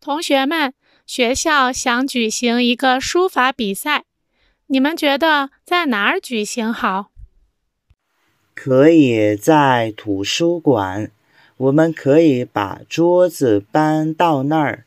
同学们学校想举行一个书法比赛你们觉得在哪儿举行好？可以在图书馆我们可以把桌子搬到那儿